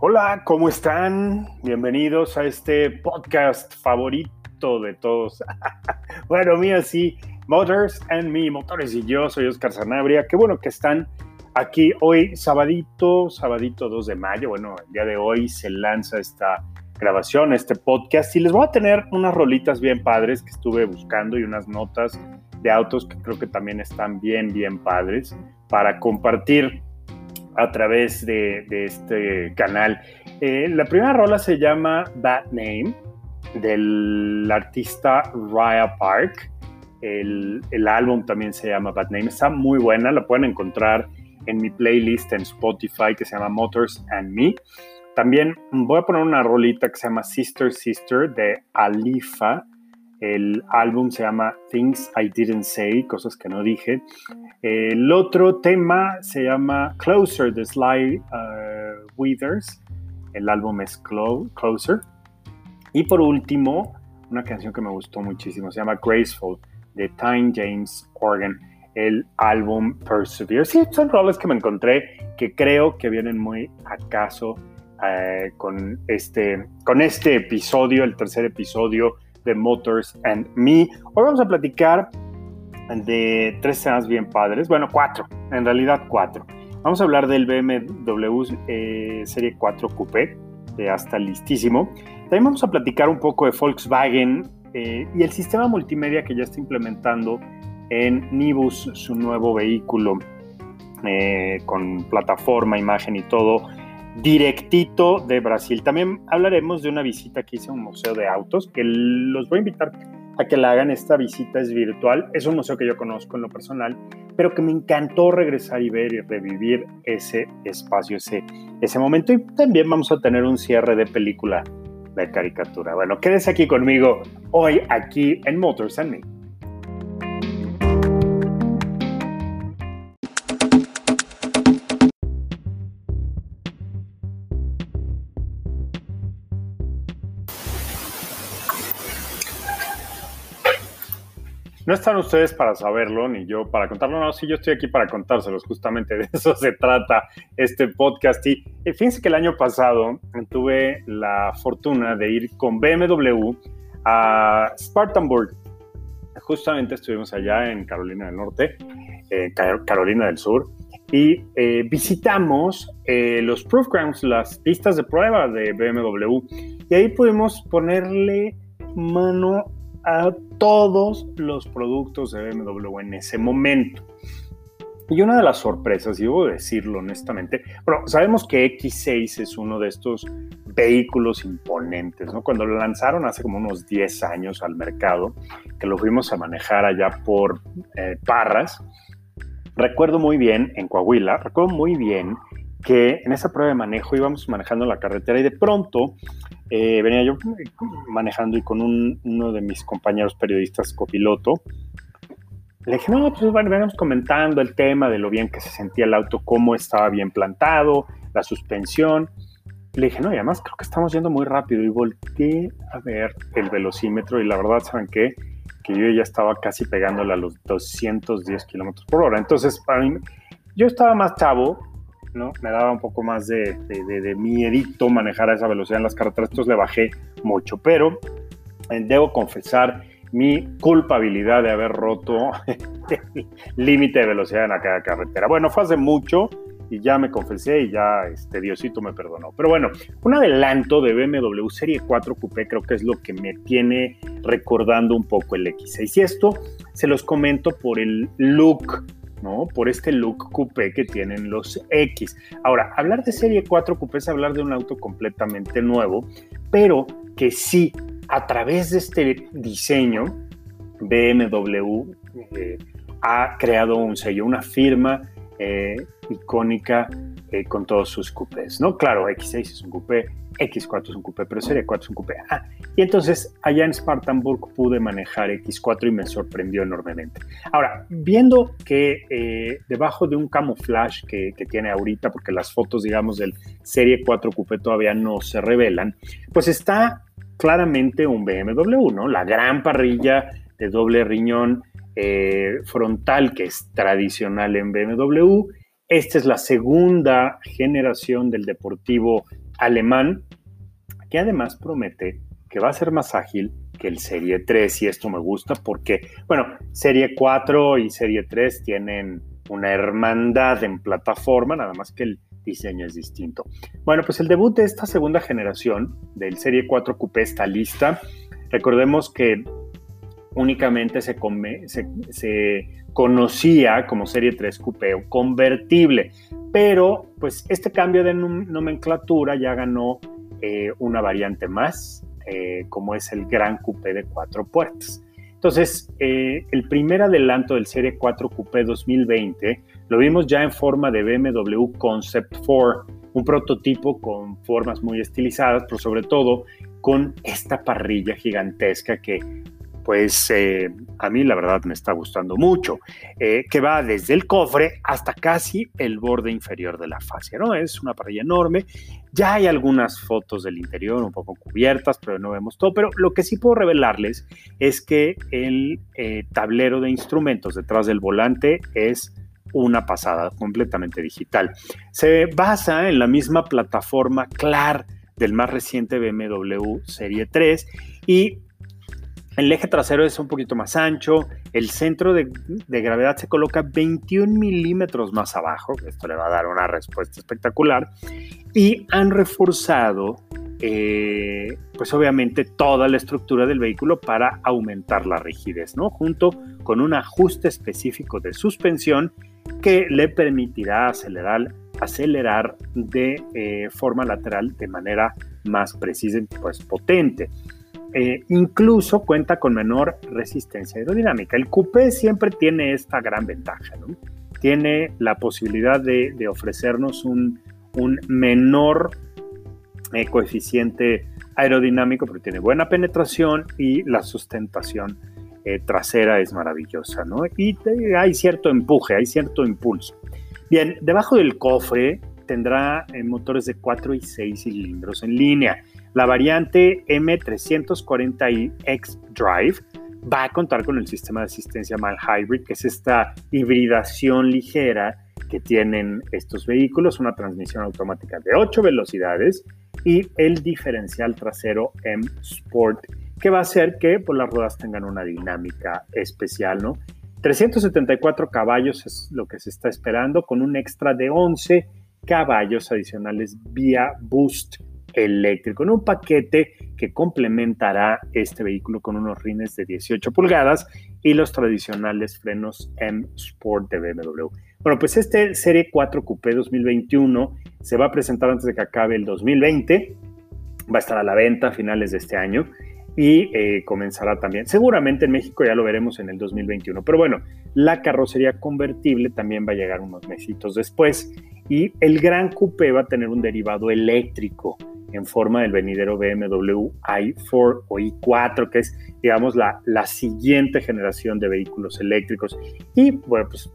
Hola, ¿cómo están? Bienvenidos a este podcast favorito de todos. bueno, mío sí, Motors and Me, Motores y yo, soy Oscar Sanabria. Qué bueno que están aquí hoy, sabadito, sabadito 2 de mayo. Bueno, el día de hoy se lanza esta grabación, este podcast, y les voy a tener unas rolitas bien padres que estuve buscando y unas notas de autos que creo que también están bien, bien padres para compartir a través de, este canal. Eh, la primera rola se llama Bad Name del artista Raya Park. El, el, álbum también se llama Bad Name. Está muy buena, la pueden encontrar en mi playlist en Spotify que se llama Motors and Me. También voy a poner una rolita que se llama Sister Sister de Alifa. El álbum se llama Things I Didn't Say, cosas que no dije. El otro tema se llama Closer de Sly uh, Withers. El álbum es Closer. Y por último, una canción que me gustó muchísimo, se llama Graceful de Time James Organ. El álbum Persevere. Sí, son roles que me encontré que creo que vienen muy acaso eh, con, este, con este episodio, el tercer episodio de Motors and Me. Hoy vamos a platicar de tres temas bien padres, bueno, cuatro, en realidad cuatro. Vamos a hablar del BMW eh, Serie 4 Coupé, ya está listísimo. También vamos a platicar un poco de Volkswagen eh, y el sistema multimedia que ya está implementando en Nibus, su nuevo vehículo eh, con plataforma, imagen y todo, directito de Brasil. También hablaremos de una visita que hice a un museo de autos, que los voy a invitar a que la hagan. Esta visita es virtual, es un museo que yo conozco en lo personal, pero que me encantó regresar y ver y revivir ese espacio, ese, ese momento. Y también vamos a tener un cierre de película de caricatura. Bueno, quédese aquí conmigo hoy aquí en Motors and Me. No están ustedes para saberlo, ni yo para contarlo, no, sí, yo estoy aquí para contárselos, justamente de eso se trata este podcast. Y fíjense que el año pasado tuve la fortuna de ir con BMW a Spartanburg. Justamente estuvimos allá en Carolina del Norte, eh, Carolina del Sur, y eh, visitamos eh, los proof grounds, las pistas de prueba de BMW, y ahí pudimos ponerle mano a todos los productos de BMW en ese momento. Y una de las sorpresas, y debo decirlo honestamente, bueno, sabemos que X6 es uno de estos vehículos imponentes, ¿no? Cuando lo lanzaron hace como unos 10 años al mercado, que lo fuimos a manejar allá por eh, Parras, recuerdo muy bien, en Coahuila, recuerdo muy bien que en esa prueba de manejo íbamos manejando la carretera y de pronto eh, venía yo manejando y con uno de mis compañeros periodistas copiloto. Le dije, no, pues bueno, comentando el tema de lo bien que se sentía el auto, cómo estaba bien plantado, la suspensión. Le dije, no, y además creo que estamos yendo muy rápido. Y volteé a ver el velocímetro y la verdad, ¿saben qué? Que yo ya estaba casi pegándole a los 210 kilómetros por hora. Entonces, para mí, yo estaba más chavo, me daba un poco más de, de, de, miedito manejar a esa velocidad en las carreteras, entonces le bajé mucho, pero eh, debo confesar mi culpabilidad de haber roto el límite de velocidad en aquella carretera. Bueno, fue hace mucho y ya me confesé y ya este Diosito me perdonó. Pero bueno, un adelanto de BMW Serie 4 Coupé creo que es lo que me tiene recordando un poco el X6. Y esto se los comento por el look Por este look coupé que tienen los X. Ahora, hablar de serie 4 coupé es hablar de un auto completamente nuevo, pero que sí, a través de este diseño, BMW eh, ha creado un sello, una firma eh, icónica eh, con todos sus coupés, ¿no? Claro, X6 es un coupé, X4 es un coupé, pero Serie 4 es un coupé. Ah, y entonces allá en Spartanburg pude manejar X4 y me sorprendió enormemente. Ahora, viendo que eh, debajo de un camuflaje que, tiene ahorita, porque las fotos, digamos, del Serie 4 coupé todavía no se revelan, pues está claramente un BMW, ¿no? La gran parrilla de doble riñón eh, frontal que es tradicional en BMW esta es la segunda generación del deportivo alemán que además promete que va a ser más ágil que el Serie 3 y esto me gusta porque, bueno, Serie 4 y Serie 3 tienen una hermandad en plataforma, nada más que el diseño es distinto. Bueno, pues el debut de esta segunda generación del Serie 4 Coupé está lista. Recordemos que únicamente se, conocía como Serie 3 Coupé o convertible, pero pues este cambio de nomenclatura ya ganó eh, una variante más, eh, como es el Gran Coupé de cuatro puertas. Entonces, eh, el primer adelanto del Serie 4 Coupé 2020 lo vimos ya en forma de BMW Concept 4, un prototipo con formas muy estilizadas, pero sobre todo con esta parrilla gigantesca que pues eh, a mí la verdad me está gustando mucho, eh, que va desde el cofre hasta casi el borde inferior de la fascia, ¿no? Es una parrilla enorme, ya hay algunas fotos del interior un poco cubiertas, pero no vemos todo, pero lo que sí puedo revelarles es que el eh, tablero de instrumentos detrás del volante es una pasada, completamente digital. Se basa en la misma plataforma CLAR del más reciente BMW Serie 3 y el eje trasero es un poquito más ancho, el centro de, gravedad se coloca 21 milímetros más abajo, esto le va a dar una respuesta espectacular, y han reforzado, eh, pues obviamente, toda la estructura del vehículo para aumentar la rigidez, ¿no? Junto con un ajuste específico de suspensión que le permitirá acelerar, de eh, forma lateral de manera más precisa y pues potente. Eh, incluso cuenta con menor resistencia aerodinámica. El coupé siempre tiene esta gran ventaja, ¿no? Tiene la posibilidad de, ofrecernos un, menor eh, coeficiente aerodinámico, pero tiene buena penetración y la sustentación eh, trasera es maravillosa, ¿no? Y hay cierto empuje, hay cierto impulso. Bien, debajo del cofre tendrá motores de 4 y 6 cilindros en línea la variante M340iX Drive va a contar con el sistema de asistencia Mal Hybrid, que es esta hibridación ligera que tienen estos vehículos, una transmisión automática de 8 velocidades y el diferencial trasero M Sport, que va a hacer que pues, las ruedas tengan una dinámica especial, ¿no? 374 caballos es lo que se está esperando, con un extra de 11 caballos adicionales vía Boost eléctrico, en un paquete que complementará este vehículo con unos rines de 18 pulgadas y los tradicionales frenos M Sport de BMW. Bueno, pues este Serie 4 Coupé 2021 se va a presentar antes de que acabe el 2020, va a estar a la venta a finales de este año y eh, comenzará también. Seguramente en México ya lo veremos en el 2021, pero bueno, la carrocería convertible también va a llegar unos mesitos después y el Gran Coupé va a tener un derivado eléctrico en forma del venidero BMW i4 o i4, que es, digamos, la, la siguiente generación de vehículos eléctricos. Y bueno, pues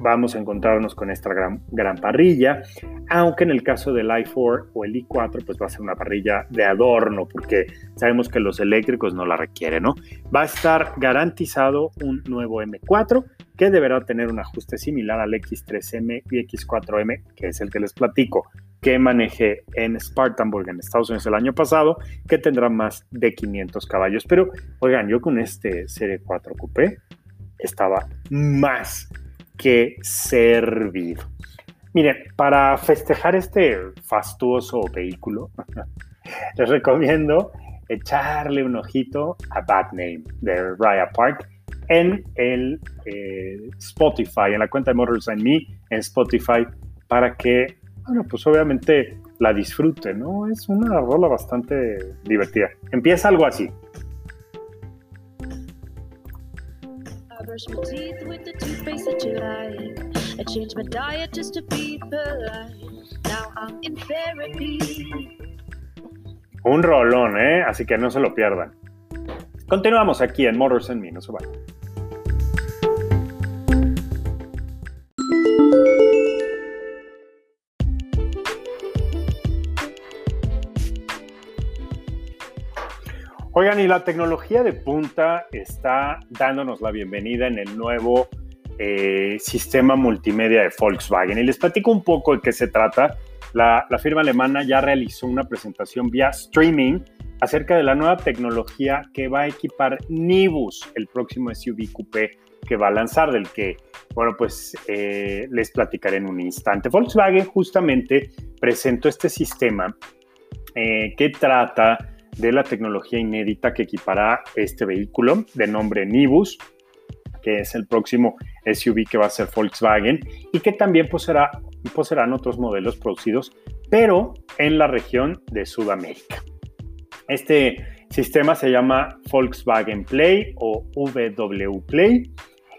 vamos a encontrarnos con esta gran, gran parrilla, aunque en el caso del i4 o el i4, pues va a ser una parrilla de adorno, porque sabemos que los eléctricos no la requieren, ¿no? Va a estar garantizado un nuevo M4 que deberá tener un ajuste similar al X3M y X4M, que es el que les platico, que manejé en Spartanburg en Estados Unidos el año pasado, que tendrá más de 500 caballos. Pero, oigan, yo con este Serie 4 Coupé estaba más que servido. Miren, para festejar este fastuoso vehículo, les recomiendo echarle un ojito a Bad Name de Raya Park en el eh, Spotify, en la cuenta de Motors and Me en Spotify, para que bueno, pues obviamente la disfrute, ¿no? Es una rola bastante divertida. Empieza algo así. Un rolón, ¿eh? Así que no se lo pierdan. Continuamos aquí en Motors and Me, no se vayan. Oigan, y la tecnología de punta está dándonos la bienvenida en el nuevo eh, sistema multimedia de Volkswagen. Y les platico un poco de qué se trata. La, la, firma alemana ya realizó una presentación vía streaming acerca de la nueva tecnología que va a equipar Nibus, el próximo SUV coupé que va a lanzar, del que, bueno, pues eh, les platicaré en un instante. Volkswagen justamente presentó este sistema eh, que trata de la tecnología inédita que equipará este vehículo de nombre Nibus, que es el próximo SUV que va a ser Volkswagen y que también poseerá, poseerán otros modelos producidos, pero en la región de Sudamérica. Este sistema se llama Volkswagen Play o VW Play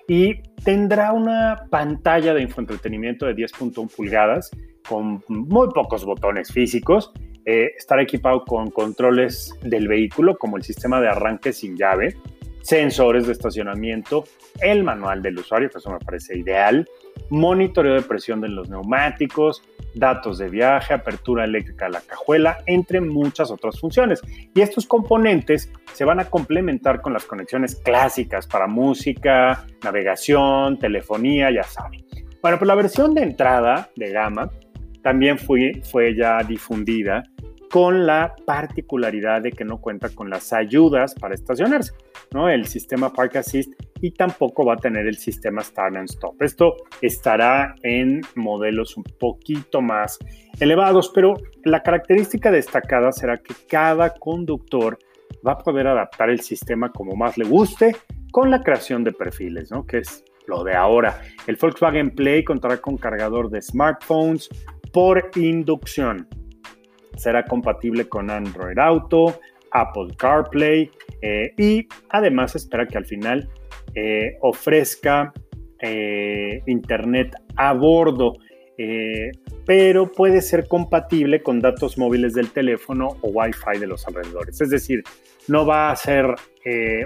y tendrá una pantalla de infoentretenimiento de 10.1 pulgadas con muy pocos botones físicos. Eh, estará equipado con controles del vehículo como el sistema de arranque sin llave, sensores de estacionamiento, el manual del usuario, que eso me parece ideal, monitoreo de presión de los neumáticos, datos de viaje, apertura eléctrica de la cajuela, entre muchas otras funciones. Y estos componentes se van a complementar con las conexiones clásicas para música, navegación, telefonía, ya saben. Bueno, pues la versión de entrada de gama también fue, fue ya difundida con la particularidad de que no cuenta con las ayudas para estacionarse, ¿no? El sistema Park Assist y tampoco va a tener el sistema Start and Stop. Esto estará en modelos un poquito más elevados, pero la característica destacada será que cada conductor va a poder adaptar el sistema como más le guste con la creación de perfiles, ¿no? Que es lo de ahora. El Volkswagen Play contará con cargador de smartphones por inducción. Será compatible con Android Auto, Apple CarPlay eh, y además espera que al final eh, ofrezca eh, Internet a bordo, pero puede ser compatible con datos móviles del teléfono o Wi-Fi de los alrededores. Es decir, no va a ser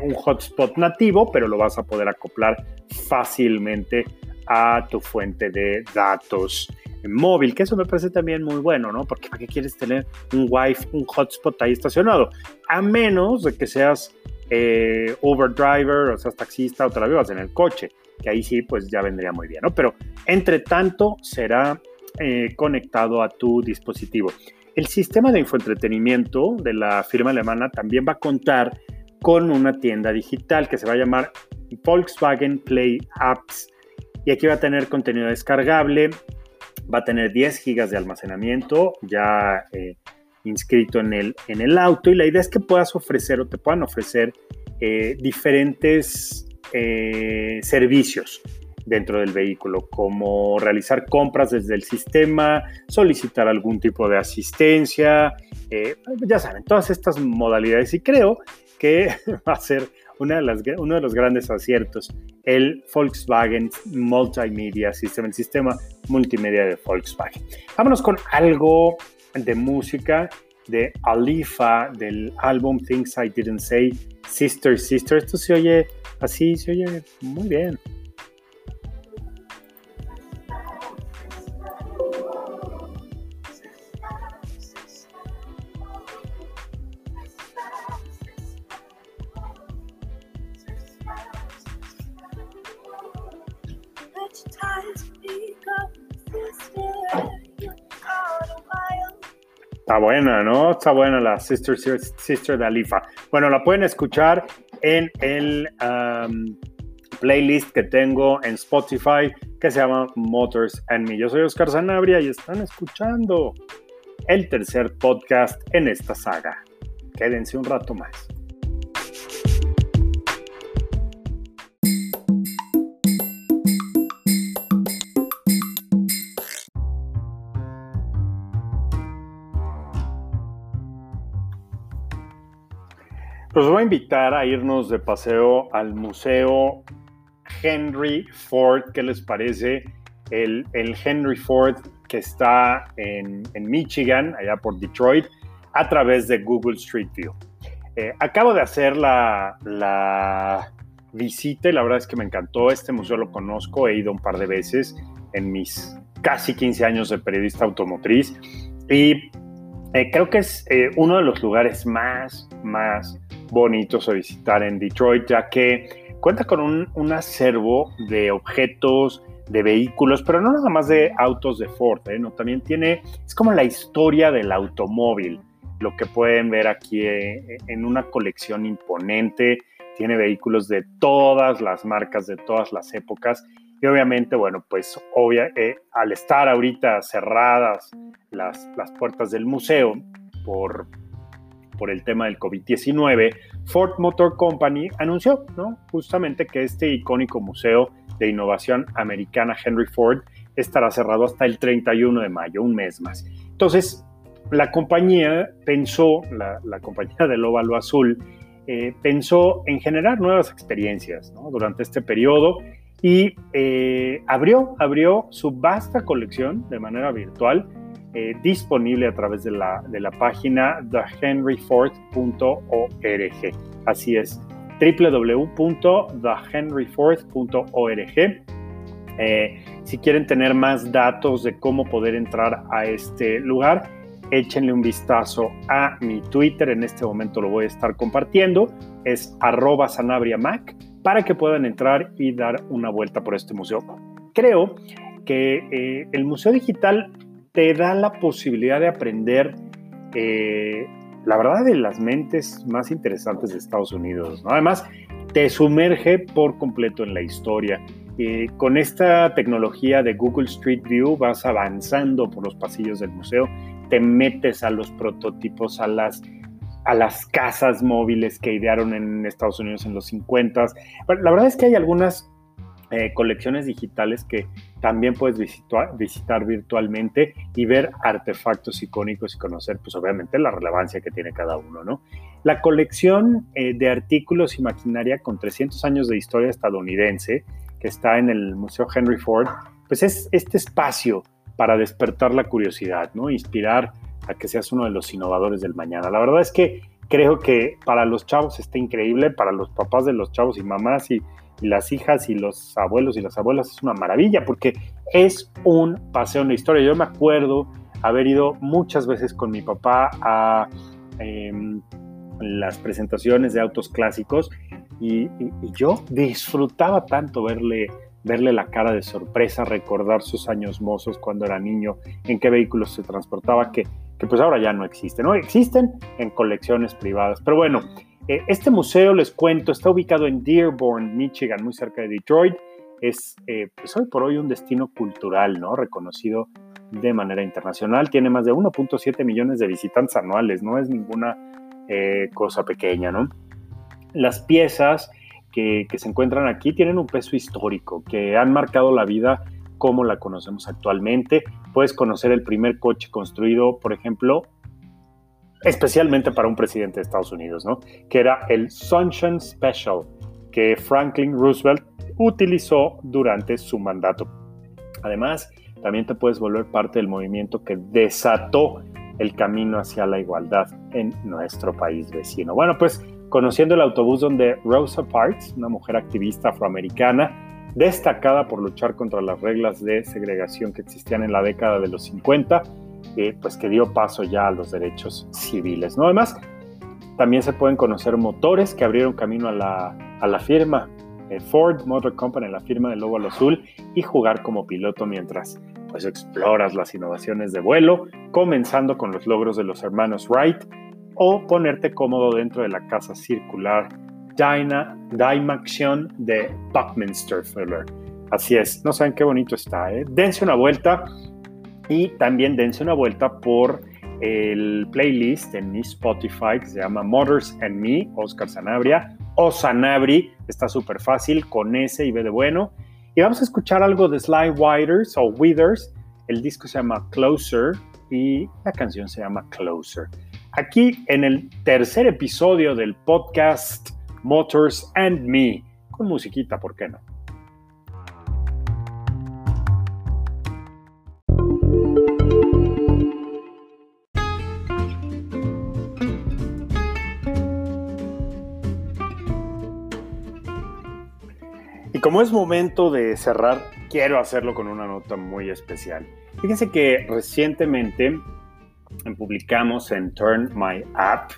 un hotspot nativo, pero lo vas a poder acoplar fácilmente a tu fuente de datos móvil, que eso me parece también muy bueno, ¿no? Porque ¿para qué quieres tener un Wi-Fi, un hotspot ahí estacionado? A menos de que seas eh, Uber driver, o seas taxista o te la vivas en el coche, que ahí sí, pues ya vendría muy bien, ¿no? Pero entre tanto será eh, conectado a tu dispositivo. El sistema de infoentretenimiento de la firma alemana también va a contar con una tienda digital que se va a llamar Volkswagen Play Apps. Y aquí va a tener contenido descargable, va a tener 10 gigas de almacenamiento ya eh, inscrito en el, en el auto. Y la idea es que puedas ofrecer o te puedan ofrecer eh, diferentes eh, servicios dentro del vehículo, como realizar compras desde el sistema, solicitar algún tipo de asistencia, ya saben, todas estas modalidades. Y creo que va a ser una de las, uno de los grandes aciertos, el Volkswagen Multimedia System, el sistema multimedia de Volkswagen. Vámonos con algo de música de Alifa del álbum Things I Didn't Say, Sister Sister. Esto se oye así, se oye muy bien. Está buena, ¿no? Está buena la Sister, Sister de Alifa. Bueno, la pueden escuchar en el um, playlist que tengo en Spotify que se llama Motors and Me. Yo soy Oscar Sanabria y están escuchando el tercer podcast en esta saga. Quédense un rato más. Los voy a invitar a irnos de paseo al Museo Henry Ford. ¿Qué les parece? El, Henry Ford que está en, Michigan, allá por Detroit, a través de Google Street View. Eh, acabo de hacer la, la visita y la verdad es que me encantó. Este museo lo conozco, he ido un par de veces en mis casi 15 años de periodista automotriz y eh, creo que es eh, uno de los lugares más, más bonitos a visitar en Detroit, ya que cuenta con un, un acervo de objetos, de vehículos, pero no nada más de autos de Ford, ¿eh? ¿no? también tiene, es como la historia del automóvil, lo que pueden ver aquí eh, en una colección imponente, tiene vehículos de todas las marcas, de todas las épocas, y obviamente, bueno, pues obvia, eh, al estar ahorita cerradas las, las puertas del museo por, por el tema del COVID-19, Ford Motor Company anunció, ¿no? Justamente que este icónico museo de Innovación Americana Henry Ford estará cerrado hasta el 31 de mayo, un mes más. Entonces, la compañía pensó, la, compañía del óvalo azul, eh, pensó en generar nuevas experiencias durante este periodo y eh, abrió, abrió su vasta colección de manera virtual eh, disponible a través de la, de la página thehenryford.org. Así es, www.thehenryfourth.org. Eh, si quieren tener más datos de cómo poder entrar a este lugar, échenle un vistazo a mi Twitter. En este momento lo voy a estar compartiendo. Es arroba sanabriamac para que puedan entrar y dar una vuelta por este museo. Creo que eh, el Museo Digital te da la posibilidad de aprender eh, la verdad, de las mentes más interesantes de Estados Unidos. Además, te sumerge por completo en la historia. y con esta tecnología de Google Street View vas avanzando por los pasillos del museo, te metes a los prototipos, a las, a las casas móviles que idearon en Estados Unidos en los 50. La verdad es que hay algunas eh, colecciones digitales que también puedes visitar, virtualmente y ver artefactos icónicos y conocer, pues obviamente, la relevancia que tiene cada uno, ¿no? La colección eh, de artículos y maquinaria con 300 años de historia estadounidense que está en el Museo Henry Ford, pues es este espacio para despertar la curiosidad, ¿no? Inspirar a que seas uno de los innovadores del mañana. La verdad es que creo que para los chavos está increíble, para los papás de los chavos y mamás y las hijas y los abuelos y las abuelas es una maravilla porque es un paseo en la historia. Yo me acuerdo haber ido muchas veces con mi papá a em, las presentaciones de autos clásicos y, yo disfrutaba tanto verle, verle la cara de sorpresa, recordar sus años mozos cuando era niño, en qué vehículos se transportaba, que, que pues ahora ya no existen, ¿no? Existen en colecciones privadas. Pero bueno, este museo, les cuento, está ubicado en Dearborn, Michigan, muy cerca de Detroit. Es, eh, pues hoy por hoy, un destino cultural, ¿no? Reconocido de manera internacional. Tiene más de 1.7 millones de visitantes anuales, no es ninguna eh, cosa pequeña, ¿no? Las piezas que, que se encuentran aquí tienen un peso histórico, que han marcado la vida como la conocemos actualmente. Puedes conocer el primer coche construido, por ejemplo, especialmente para un presidente de Estados Unidos, ¿no? Que era el Sunshine Special que Franklin Roosevelt utilizó durante su mandato. Además, también te puedes volver parte del movimiento que desató el camino hacia la igualdad en nuestro país vecino. Bueno, pues conociendo el autobús donde Rosa Parks, una mujer activista afroamericana, destacada por luchar contra las reglas de segregación que existían en la década de los 50, pues que dio paso ya a los derechos civiles. ¿no? Además, también se pueden conocer motores que abrieron camino a la, a la firma eh, Ford Motor Company, la firma del Lobo Azul, y jugar como piloto mientras pues exploras las innovaciones de vuelo, comenzando con los logros de los hermanos Wright, o ponerte cómodo dentro de la casa circular Dyna, Dymaxion de Buckminster Fuller. Así es, no saben qué bonito está, ¿eh? Dense una vuelta, y también dense una vuelta por el playlist en mi Spotify que se llama Motors and Me, Oscar Sanabria, o Sanabri, está súper fácil, con S y B de bueno. Y vamos a escuchar algo de Sly Widers o Withers. El disco se llama Closer y la canción se llama Closer. Aquí en el tercer episodio del podcast Motors and Me, con musiquita, ¿por qué no? Y como es momento de cerrar, quiero hacerlo con una nota muy especial. Fíjense que recientemente publicamos en Turn My App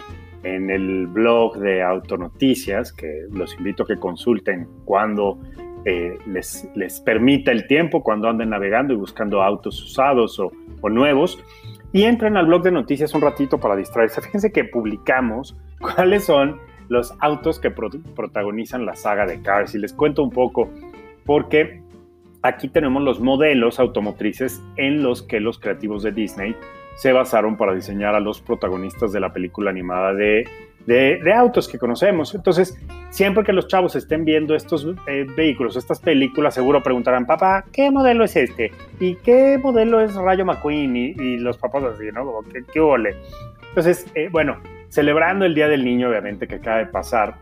en el blog de Autonoticias, que los invito a que consulten cuando eh, les, les permita el tiempo, cuando anden navegando y buscando autos usados o, o nuevos. Y entren al blog de noticias un ratito para distraerse. Fíjense que publicamos cuáles son los autos que protagonizan la saga de Cars. Y les cuento un poco, porque aquí tenemos los modelos automotrices en los que los creativos de Disney se basaron para diseñar a los protagonistas de la película animada de, de, autos que conocemos. Entonces, siempre que los chavos estén viendo estos eh, vehículos, estas películas, seguro preguntarán, papá, ¿qué modelo es este? ¿Y qué modelo es Rayo McQueen? Y, los papás así, ¿no? ¿qué, qué ole? Entonces, eh, bueno, celebrando el Día del Niño, obviamente, que acaba de pasar,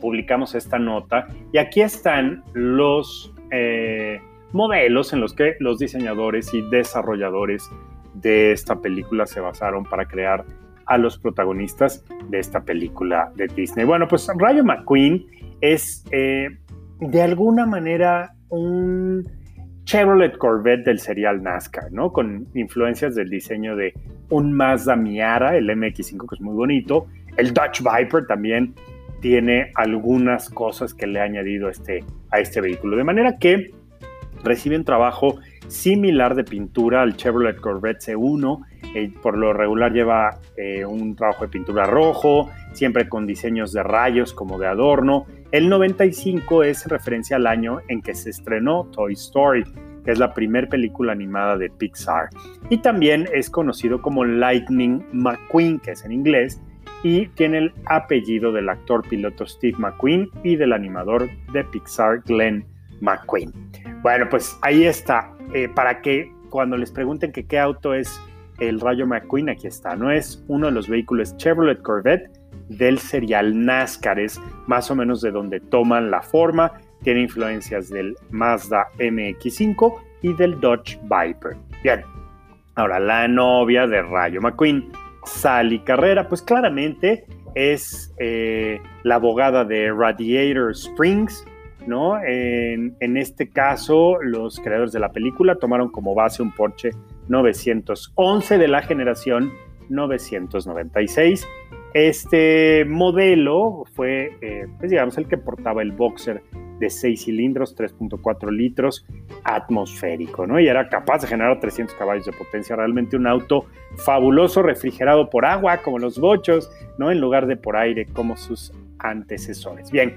publicamos esta nota y aquí están los eh, modelos en los que los diseñadores y desarrolladores de esta película se basaron para crear a los protagonistas de esta película de Disney. Bueno, pues Rayo McQueen es eh, de alguna manera un Chevrolet Corvette del serial NASCAR, ¿no? Con influencias del diseño de un Mazda Miata, el MX5, que es muy bonito. El Dodge Viper también tiene algunas cosas que le ha añadido este, a este vehículo. De manera que recibe un trabajo similar de pintura al Chevrolet Corvette C1. Eh, por lo regular lleva eh, un trabajo de pintura rojo, siempre con diseños de rayos como de adorno. El 95 es referencia al año en que se estrenó Toy Story, que es la primera película animada de Pixar. Y también es conocido como Lightning McQueen, que es en inglés, y tiene el apellido del actor piloto Steve McQueen y del animador de Pixar Glenn McQueen. Bueno, pues ahí está. Eh, para que cuando les pregunten que qué auto es el Rayo McQueen, aquí está. No es uno de los vehículos Chevrolet Corvette del serial NASCAR, es más o menos de donde toman la forma. Tiene influencias del Mazda MX5 y del Dodge Viper. Bien, ahora la novia de Rayo McQueen, Sally Carrera, pues claramente es eh, la abogada de Radiator Springs, ¿no? En, este caso, los creadores de la película tomaron como base un Porsche 911 de la generación 996. Este modelo fue, eh, pues digamos, el que portaba el boxer de 6 cilindros, 3.4 litros, atmosférico, ¿no? Y era capaz de generar 300 caballos de potencia. Realmente un auto fabuloso, refrigerado por agua, como los bochos, ¿no? En lugar de por aire, como sus antecesores. Bien,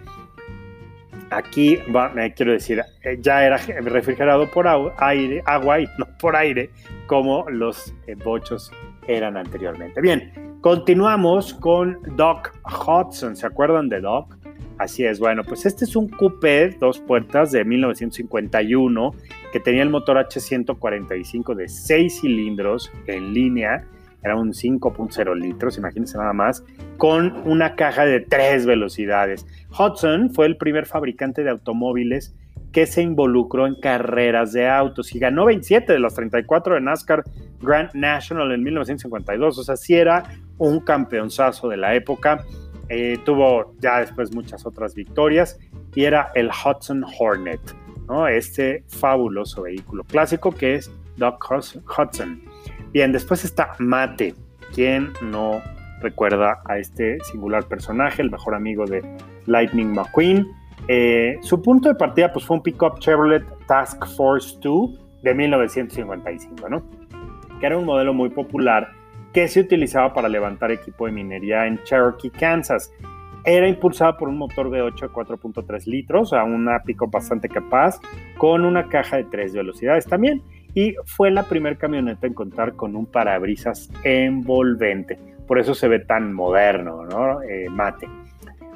aquí me quiero decir, eh, ya era refrigerado por aire, agua y no por aire, como los eh, bochos eran anteriormente. Bien, continuamos con Doc Hudson. ¿Se acuerdan de Doc? Así es, bueno, pues este es un coupé dos puertas de 1951 que tenía el motor H145 de 6 cilindros en línea, era un 5.0 litros, imagínense nada más, con una caja de tres velocidades. Hudson fue el primer fabricante de automóviles que se involucró en carreras de autos y ganó 27 de los 34 de NASCAR Grand National en 1952, o sea, sí era un campeonzazo de la época eh, tuvo ya después muchas otras victorias y era el Hudson Hornet, ¿no? este fabuloso vehículo clásico que es Doc Hudson. Bien, después está Mate, quien no recuerda a este singular personaje, el mejor amigo de Lightning McQueen. Eh, su punto de partida pues, fue un pickup Chevrolet Task Force 2 de 1955, ¿no? que era un modelo muy popular que se utilizaba para levantar equipo de minería en Cherokee, Kansas. Era impulsada por un motor V8 de 4.3 litros, a una pico bastante capaz, con una caja de tres velocidades también, y fue la primera camioneta en contar con un parabrisas envolvente. Por eso se ve tan moderno, ¿no? Eh, mate.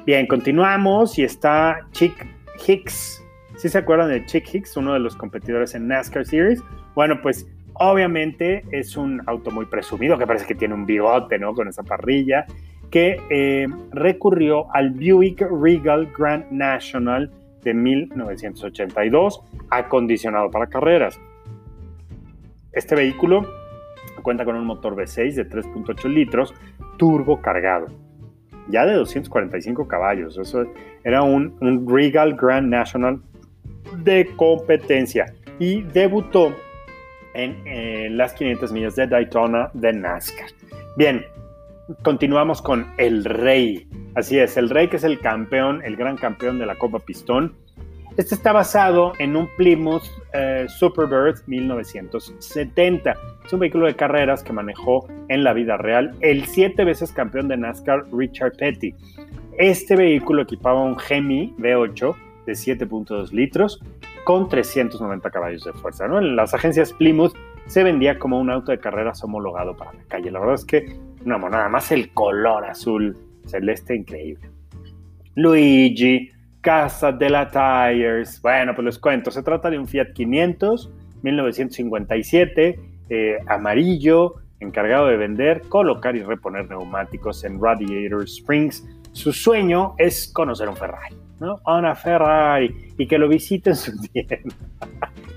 Bien, continuamos y está Chick Hicks. ¿Sí se acuerdan de Chick Hicks, uno de los competidores en NASCAR Series? Bueno, pues Obviamente es un auto muy presumido, que parece que tiene un bigote, ¿no? Con esa parrilla, que eh, recurrió al Buick Regal Grand National de 1982, acondicionado para carreras. Este vehículo cuenta con un motor V6 de 3.8 litros, turbo cargado, ya de 245 caballos. Eso era un, Regal Grand National de competencia y debutó en las 500 millas de Daytona de NASCAR. Bien, continuamos con el Rey. Así es, el Rey que es el campeón, el gran campeón de la Copa Pistón. Este está basado en un Plymouth eh, Superbird 1970. Es un vehículo de carreras que manejó en la vida real el siete veces campeón de NASCAR Richard Petty. Este vehículo equipaba un Hemi V8 de 7.2 litros con 390 caballos de fuerza. ¿no? En las agencias Plymouth se vendía como un auto de carreras homologado para la calle. La verdad es que una monada más el color azul celeste increíble. Luigi, Casa de la Tires. Bueno, pues les cuento, se trata de un Fiat 500 1957, eh, amarillo, encargado de vender, colocar y reponer neumáticos en Radiator Springs. Su sueño es conocer un Ferrari, ¿no? Una Ferrari y que lo visiten su tienda.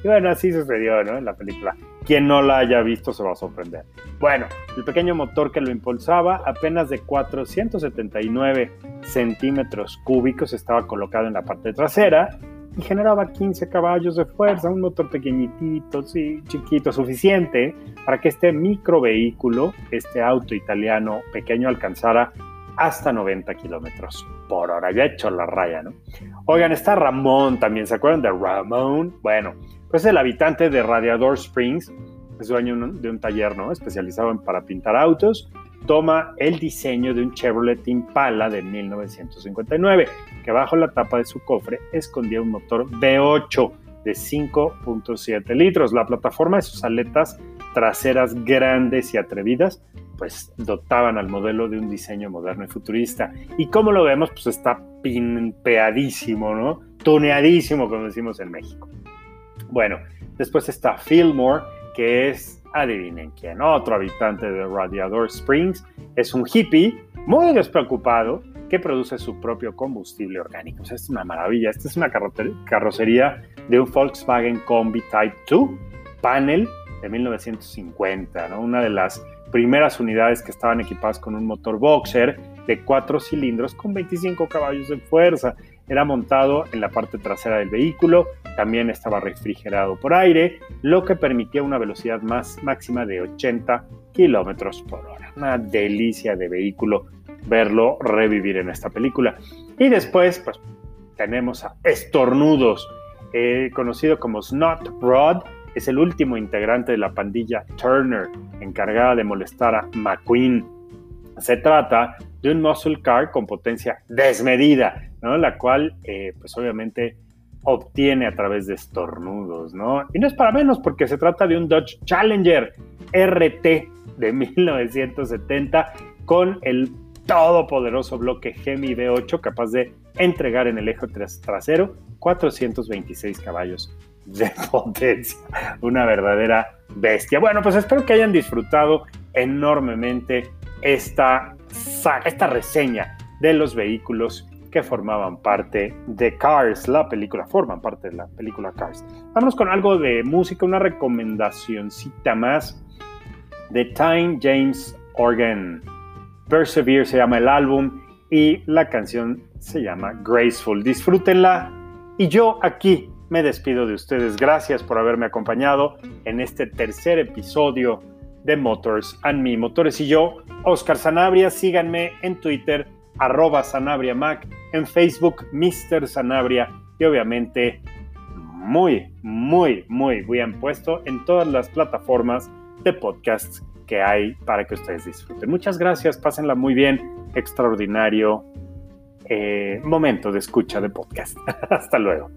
y bueno, así sucedió, ¿no? En la película. Quien no la haya visto se va a sorprender. Bueno, el pequeño motor que lo impulsaba, apenas de 479 centímetros cúbicos, estaba colocado en la parte trasera y generaba 15 caballos de fuerza, un motor pequeñitito, sí, chiquito, suficiente para que este microvehículo, este auto italiano pequeño, alcanzara hasta 90 kilómetros por hora. Ya he hecho la raya, ¿no? Oigan, está Ramón también, ¿se acuerdan de Ramón? Bueno, pues el habitante de Radiador Springs, es dueño de un taller ¿no? especializado en, para pintar autos, toma el diseño de un Chevrolet Impala de 1959, que bajo la tapa de su cofre escondía un motor V8 de 5.7 litros. La plataforma de sus aletas traseras grandes y atrevidas, pues dotaban al modelo de un diseño moderno y futurista. Y como lo vemos, pues está pimpeadísimo, ¿no? Tuneadísimo, como decimos en México. Bueno, después está Fillmore, que es, adivinen quién, otro habitante de Radiador Springs. Es un hippie muy despreocupado que produce su propio combustible orgánico. es una maravilla. Esta es una carrocería de un Volkswagen Combi Type 2 panel de 1950, ¿no? una de las primeras unidades que estaban equipadas con un motor boxer de cuatro cilindros con 25 caballos de fuerza. Era montado en la parte trasera del vehículo, también estaba refrigerado por aire, lo que permitía una velocidad más máxima de 80 kilómetros por hora. Una delicia de vehículo verlo revivir en esta película. Y después, pues, tenemos a Estornudos, eh, conocido como Snot Rod, es el último integrante de la pandilla Turner, encargada de molestar a McQueen. Se trata de un muscle car con potencia desmedida, ¿no? la cual, eh, pues obviamente, obtiene a través de estornudos, ¿no? Y no es para menos porque se trata de un Dodge Challenger RT de 1970 con el todopoderoso bloque Gemi V8 capaz de entregar en el eje trasero 426 caballos de potencia. Una verdadera bestia. Bueno, pues espero que hayan disfrutado enormemente esta, esta reseña de los vehículos que formaban parte de Cars, la película, forman parte de la película Cars. Vámonos con algo de música, una recomendacioncita más de Time James Organ. Persevere se llama el álbum y la canción se llama Graceful. Disfrútenla y yo aquí me despido de ustedes. Gracias por haberme acompañado en este tercer episodio de Motors and Me. Motores y yo, Oscar Sanabria, síganme en Twitter, arroba Sanabria Mac, en Facebook, Mr. Sanabria y obviamente muy, muy, muy bien puesto en todas las plataformas de podcasts que hay para que ustedes disfruten. Muchas gracias, pásenla muy bien, extraordinario eh, momento de escucha de podcast. Hasta luego.